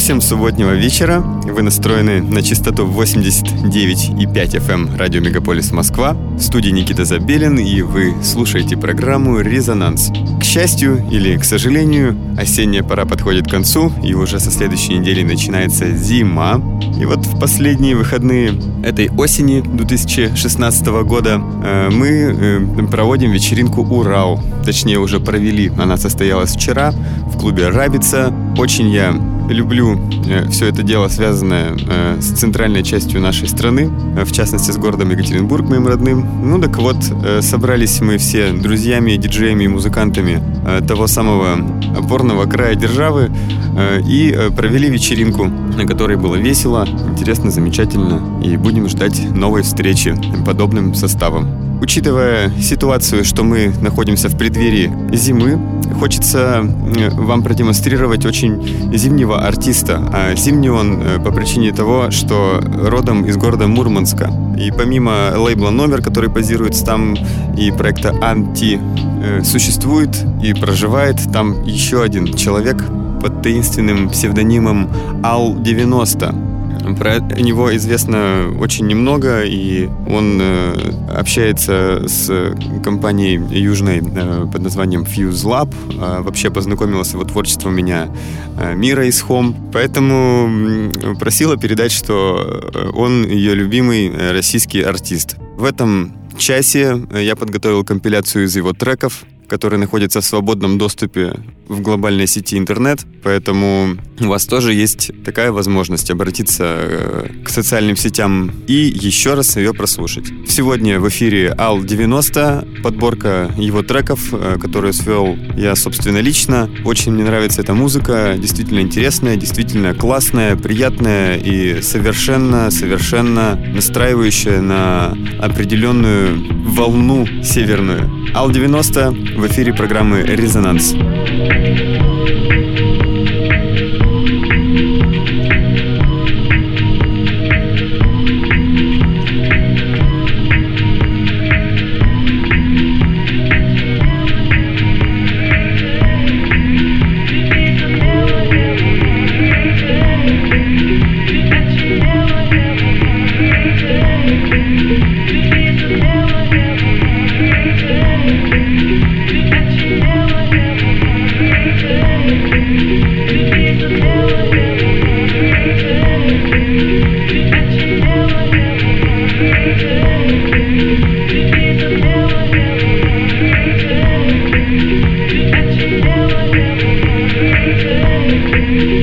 Всем субботнего вечера. Вы настроены на частоту 89,5 FM эм радио Мегаполис Москва. В студии Никита Забелин, и вы слушаете программу «Резонанс». К счастью или к сожалению, осенняя пора подходит к концу, и уже со следующей недели начинается зима. И вот в последние выходные этой осени 2016 года э, мы э, проводим вечеринку «Урал». Точнее, уже провели. Она состоялась вчера в клубе «Рабица». Очень я люблю э, все это дело, связанное э, с центральной частью нашей страны, э, в частности с городом Екатеринбург, моим родным. Ну так вот, собрались мы все друзьями, диджеями и музыкантами того самого опорного края державы и провели вечеринку, на которой было весело, интересно, замечательно, и будем ждать новой встречи подобным составом. Учитывая ситуацию, что мы находимся в преддверии зимы, хочется э, вам продемонстрировать очень зимнего артиста. А зимний он э, по причине того, что родом из города Мурманска. И помимо лейбла «Номер», который базируется там, и проекта «Анти», э, существует и проживает там еще один человек под таинственным псевдонимом Ал-90. Про него известно очень немного, и он э, общается с компанией южной э, под названием Fuse Lab. А вообще познакомился его творчество меня э, Мира из Home. Поэтому просила передать, что он ее любимый российский артист. В этом часе я подготовил компиляцию из его треков, которые находятся в свободном доступе в глобальной сети интернет, поэтому у вас тоже есть такая возможность обратиться э, к социальным сетям и еще раз ее прослушать. Сегодня в эфире Ал 90, подборка его треков, э, которую свел я, собственно, лично. Очень мне нравится эта музыка, действительно интересная, действительно классная, приятная и совершенно, совершенно настраивающая на определенную волну северную. Ал 90 в эфире программы «Резонанс». Thank you. Thank you.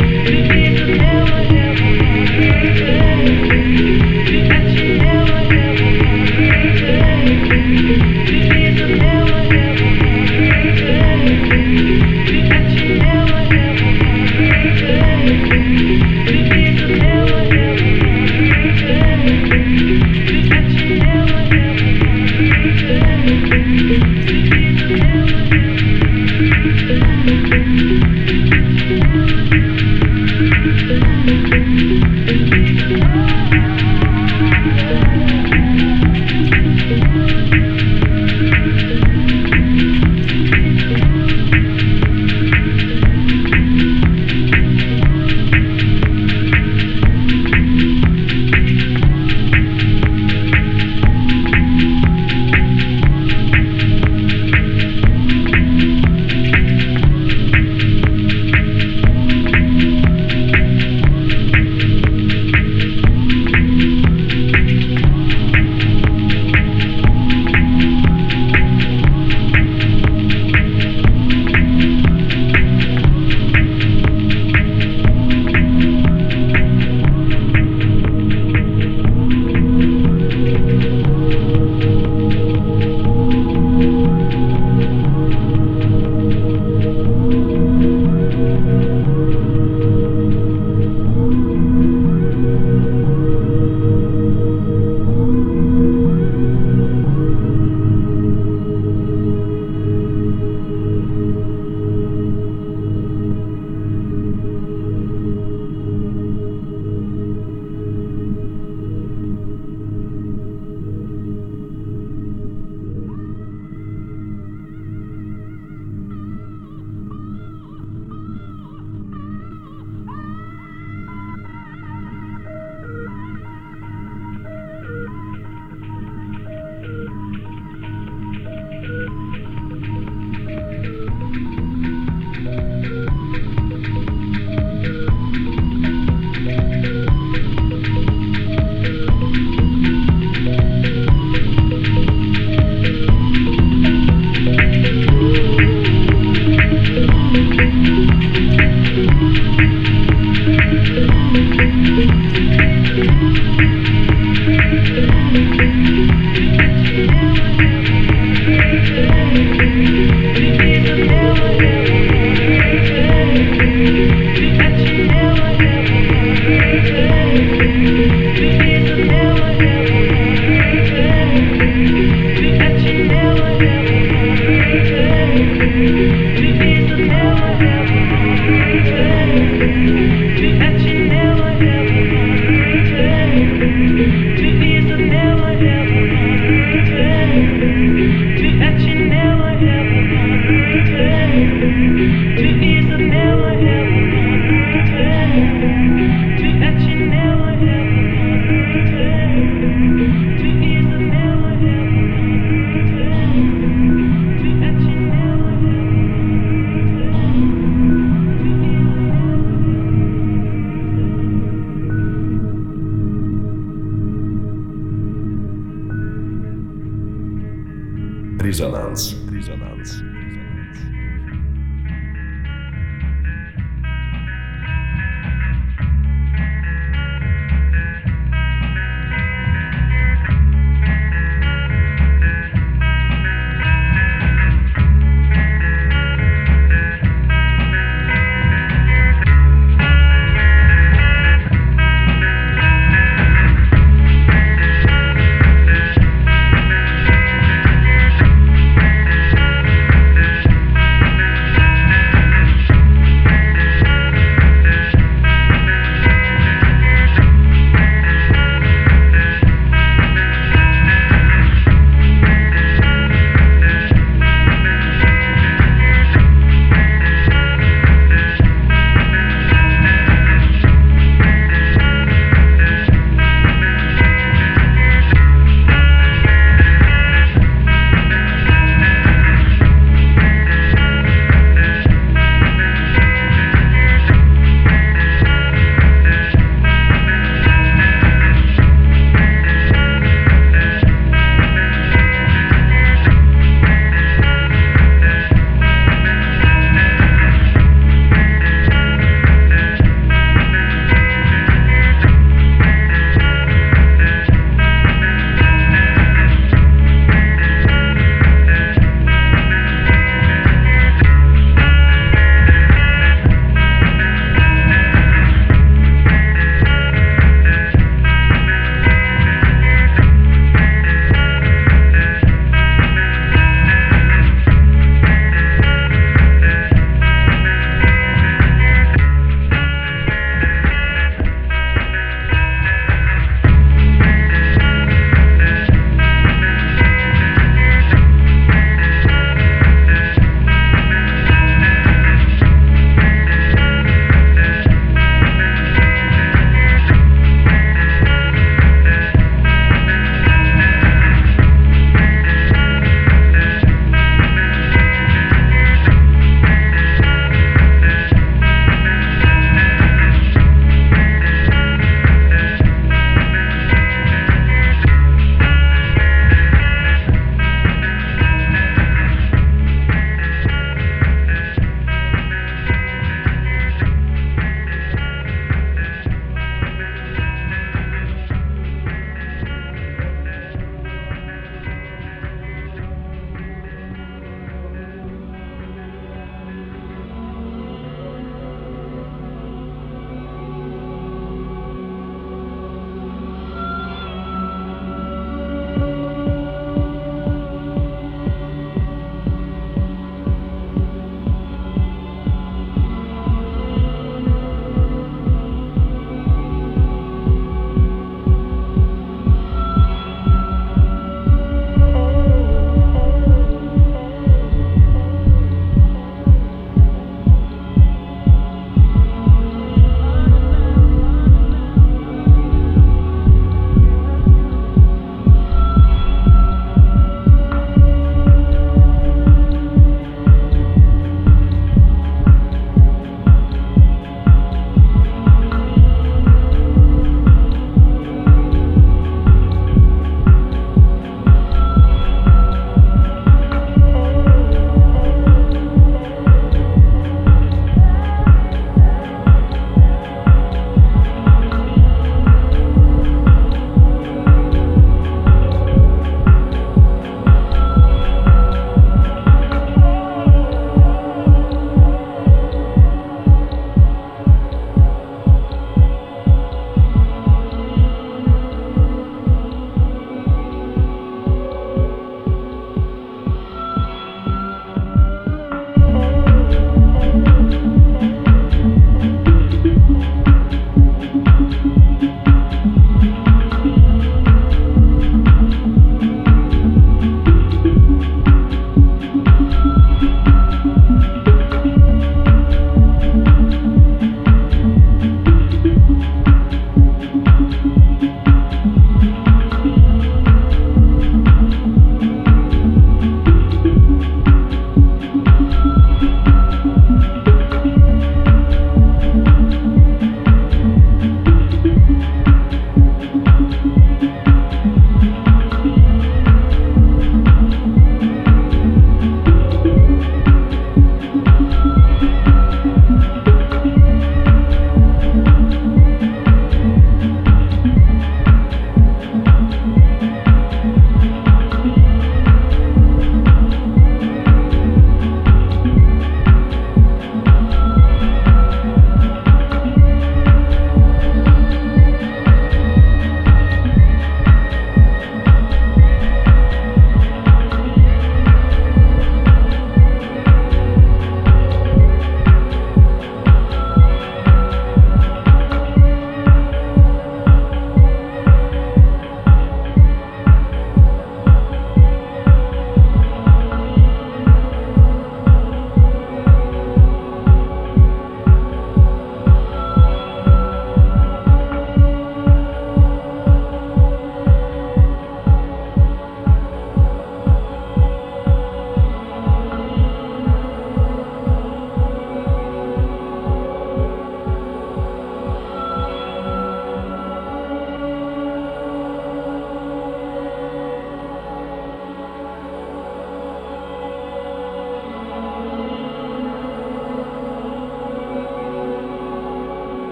Resonanz.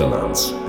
Резонанс.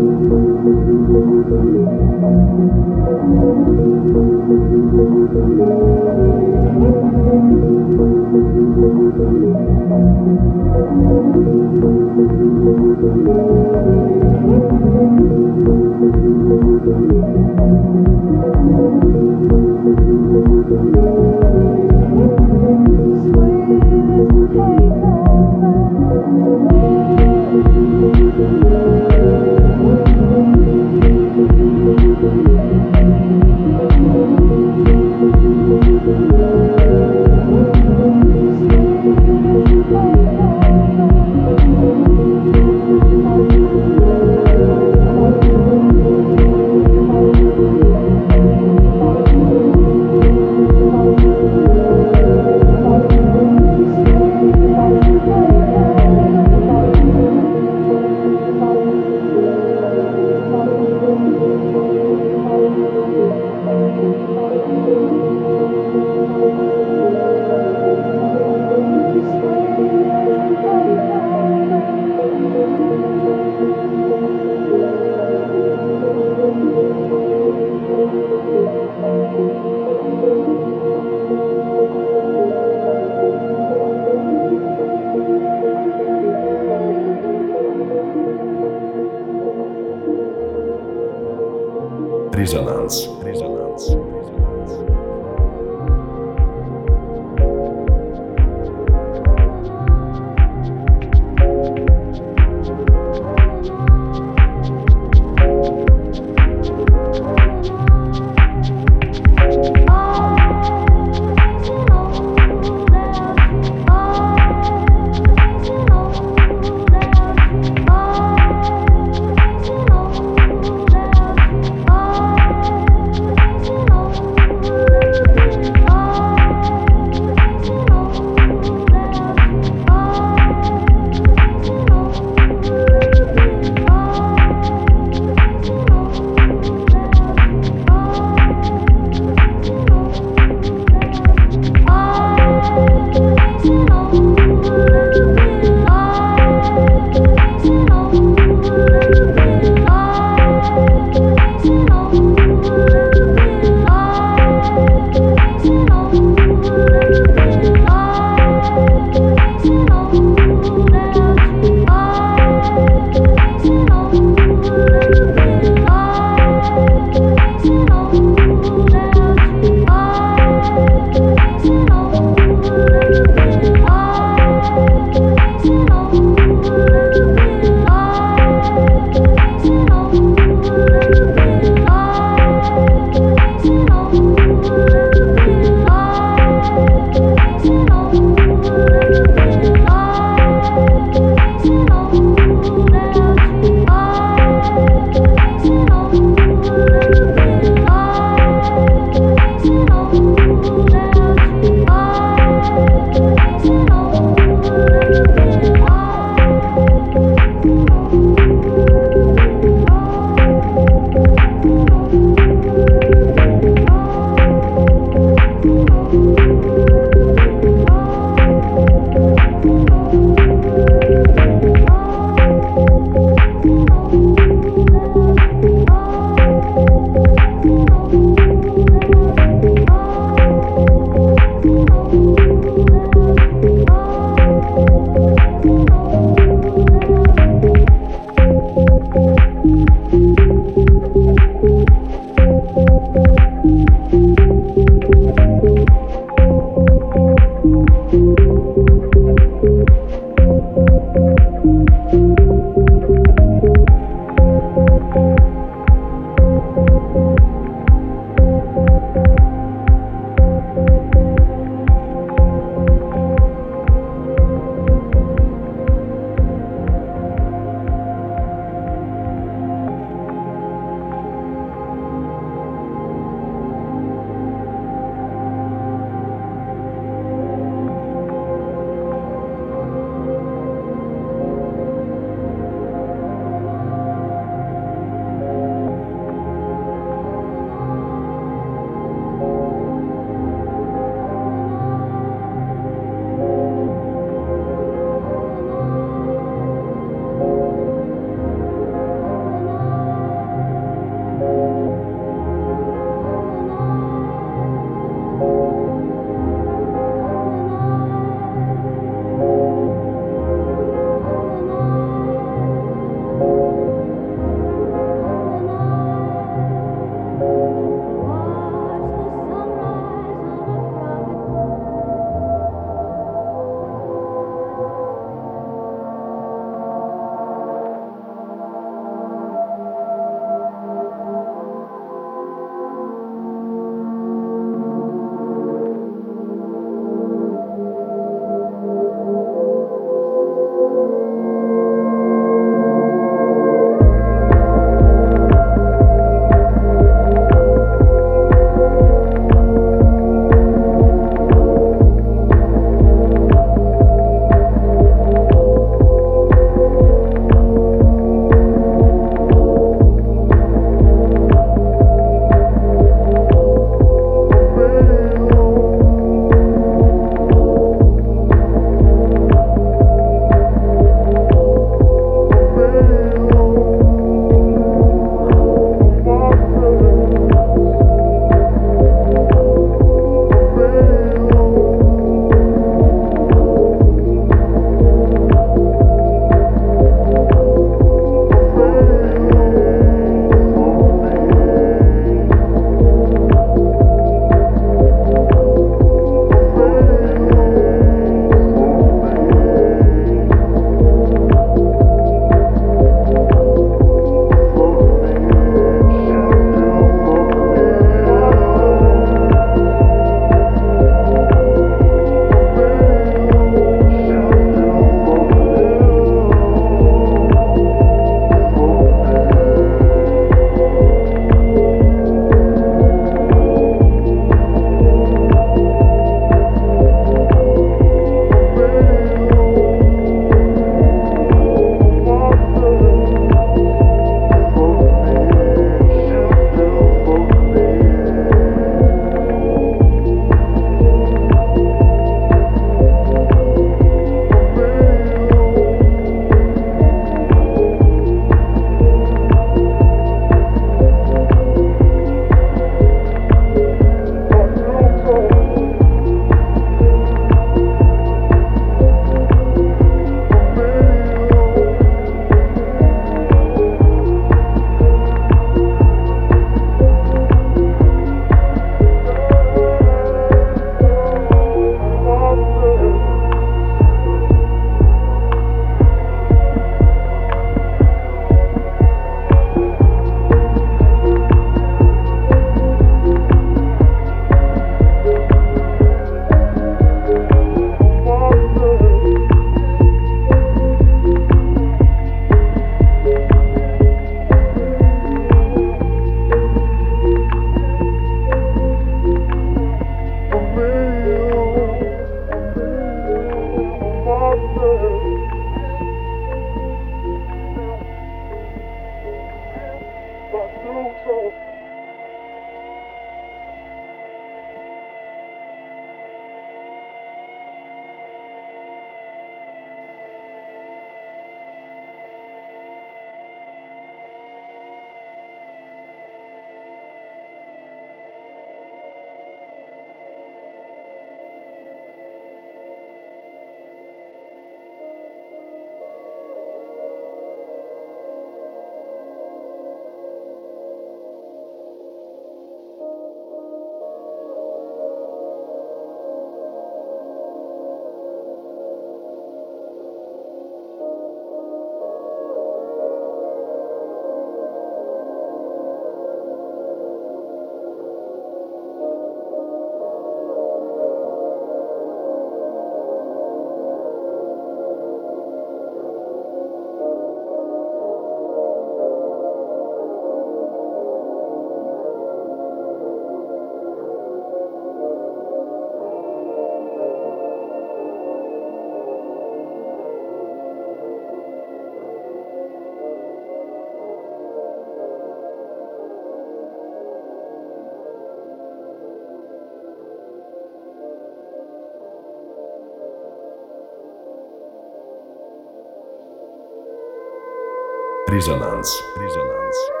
Resonanz. Resonanz.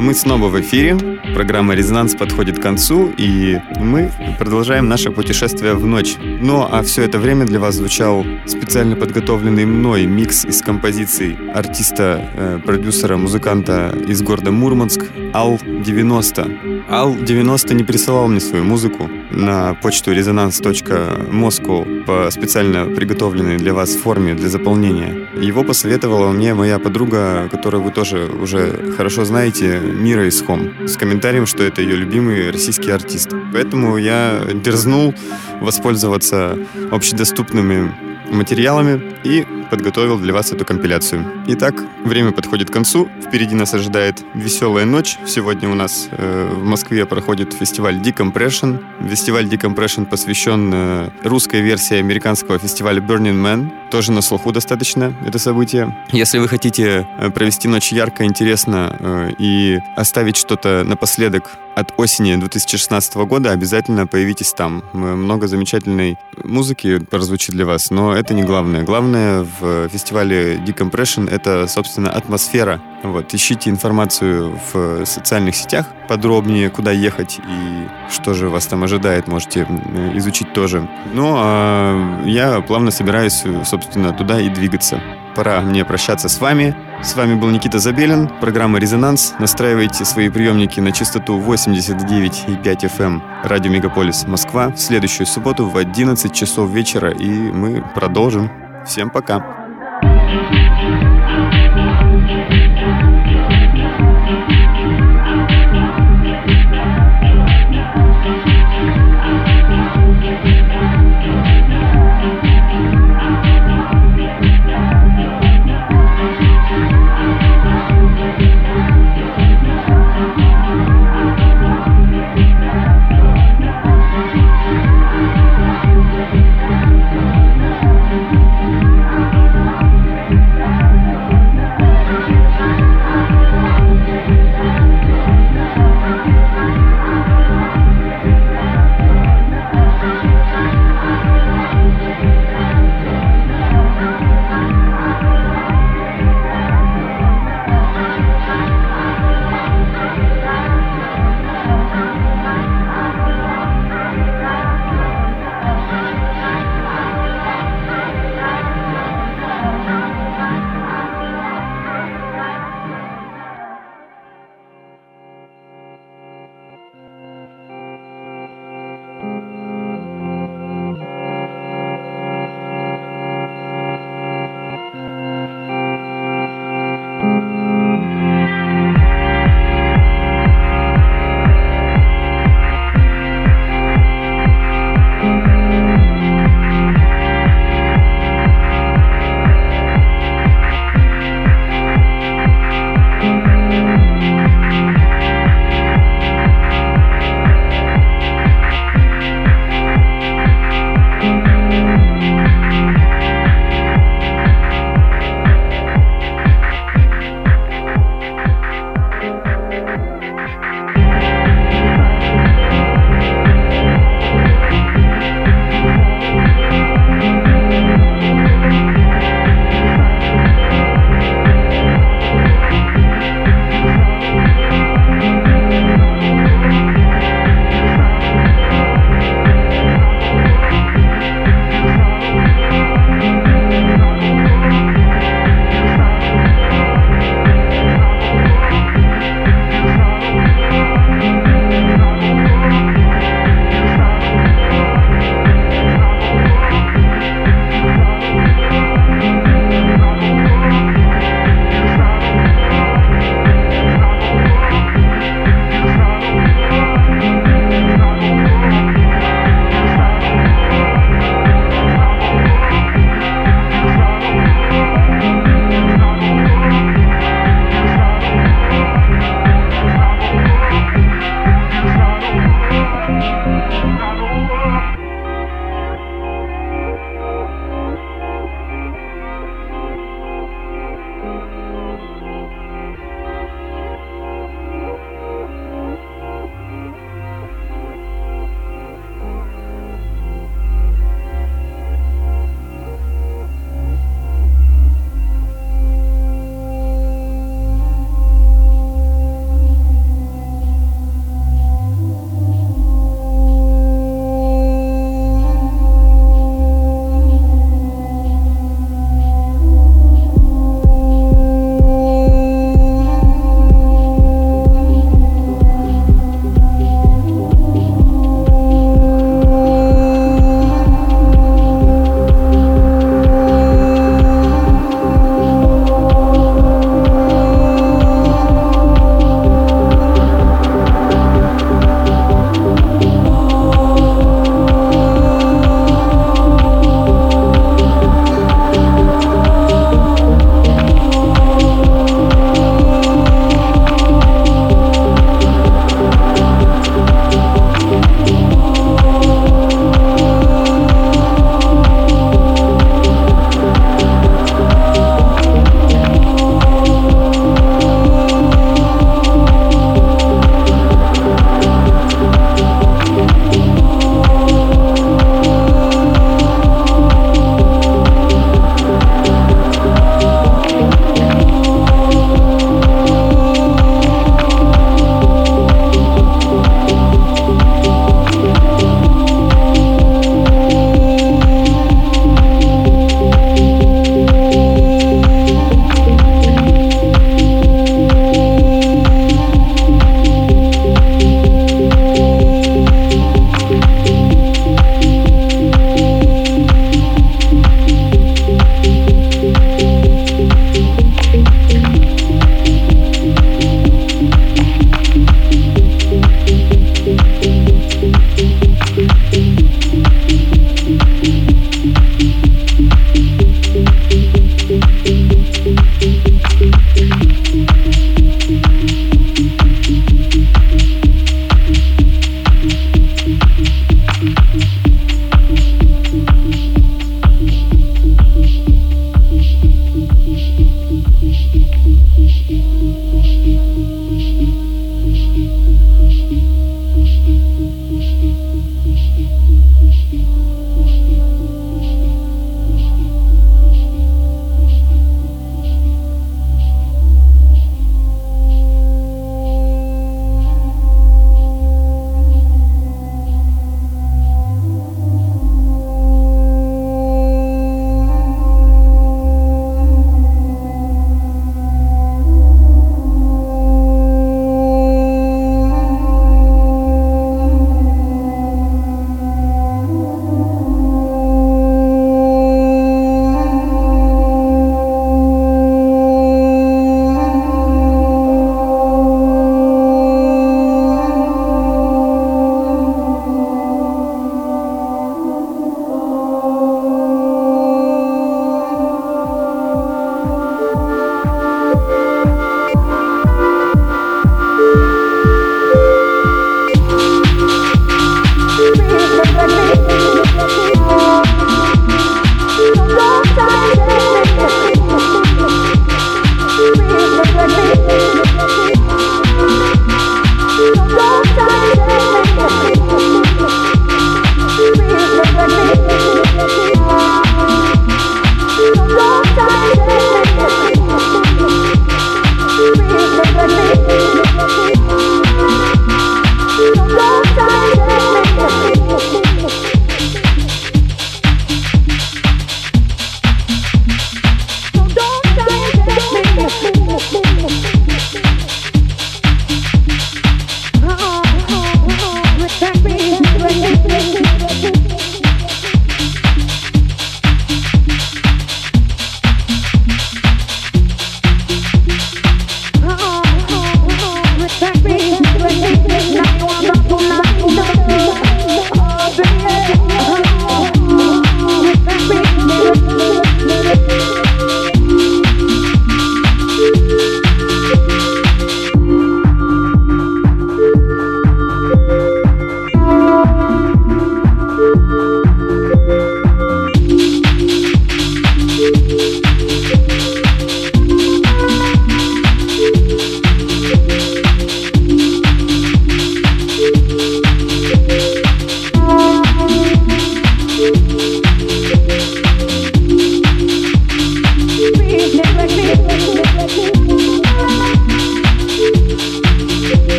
Мы снова в эфире. Программа «Резонанс» подходит к концу, и мы продолжаем наше путешествие в ночь. Ну, а все это время для вас звучал специально подготовленный мной микс из композиций артиста, э, продюсера, музыканта из города Мурманск Ал-90. Ал-90 не присылал мне свою музыку на почту resonance.moscow по специально приготовленной для вас форме для заполнения. Его посоветовала мне моя подруга, которую вы тоже уже хорошо знаете, Мира Исхом, с комментарием, что это ее любимый российский артист. Поэтому я дерзнул воспользоваться общедоступными материалами и подготовил для вас эту компиляцию. Итак, время подходит к концу. Впереди нас ожидает веселая ночь. Сегодня у нас э, в Москве проходит фестиваль Decompression. Фестиваль Decompression посвящен э, русской версии американского фестиваля Burning Man. Тоже на слуху достаточно это событие. Если вы хотите э, провести ночь ярко, интересно э, и оставить что-то напоследок от осени 2016 года обязательно появитесь там. Много замечательной музыки прозвучит для вас, но это не главное. Главное в фестивале Decompression — это, собственно, атмосфера. Вот, ищите информацию в социальных сетях подробнее, куда ехать и что же вас там ожидает, можете изучить тоже. Ну, а я плавно собираюсь, собственно, туда и двигаться. Пора мне прощаться с вами. С вами был Никита Забелин, программа «Резонанс». Настраивайте свои приемники на частоту 89,5 FM эм. радио «Мегаполис Москва» в следующую субботу в 11 часов вечера, и мы продолжим. Всем пока! thank you